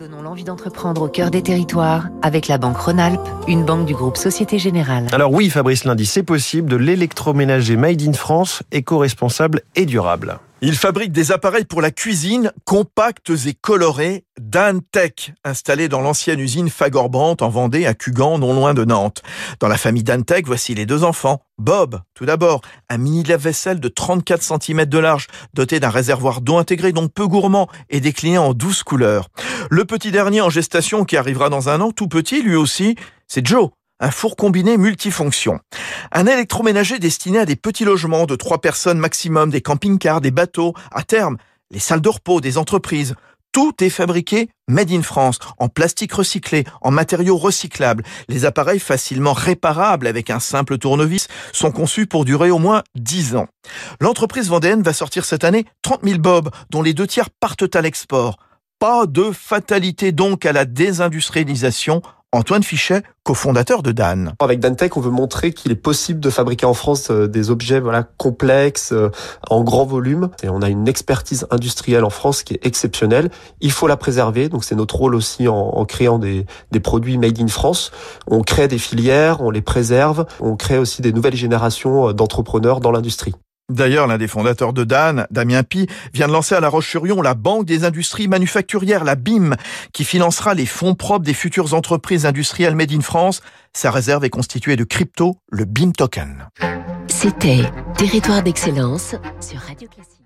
Donnons l'envie d'entreprendre au cœur des territoires avec la Banque Rhône-Alpes, une banque du groupe Société Générale. Alors oui, Fabrice Lundi, c'est possible de l'électroménager made in France, éco-responsable et durable. Il fabrique des appareils pour la cuisine compacts et colorés Dan Tech, installé dans l'ancienne usine Fagorbrandt en Vendée à Cugan, non loin de Nantes. Dans la famille Dan Tech, voici les deux enfants. Bob, tout d'abord, un mini lave-vaisselle de 34 cm de large, doté d'un réservoir d'eau intégré donc peu gourmand et décliné en 12 couleurs. Le petit dernier en gestation qui arrivera dans un an, tout petit lui aussi, c'est Joe, un four combiné multifonction. Un électroménager destiné à des petits logements de trois personnes maximum, des camping-cars, des bateaux, à terme, les salles de repos des entreprises. Tout est fabriqué made in France, en plastique recyclé, en matériaux recyclables. Les appareils facilement réparables avec un simple tournevis sont conçus pour durer au moins 10 ans. L'entreprise vendéenne va sortir cette année 30 000 bobs, dont les deux tiers partent à l'export. Pas de fatalité donc à la désindustrialisation Antoine Fichet, cofondateur de Dan. Avec DanTech, on veut montrer qu'il est possible de fabriquer en France euh, des objets voilà complexes, euh, en grand volume. Et on a une expertise industrielle en France qui est exceptionnelle. Il faut la préserver. Donc c'est notre rôle aussi en, en créant des, produits made in France. On crée des filières, on les préserve. On crée aussi des nouvelles générations euh, d'entrepreneurs dans l'industrie. D'ailleurs, l'un des fondateurs de Dan, Damien Pi, vient de lancer à La Roche-sur-Yon la Banque des industries manufacturières, la BIM, qui financera les fonds propres des futures entreprises industrielles made in France. Sa réserve est constituée de crypto, le BIM token. C'était Territoire d'excellence sur Radio Classique.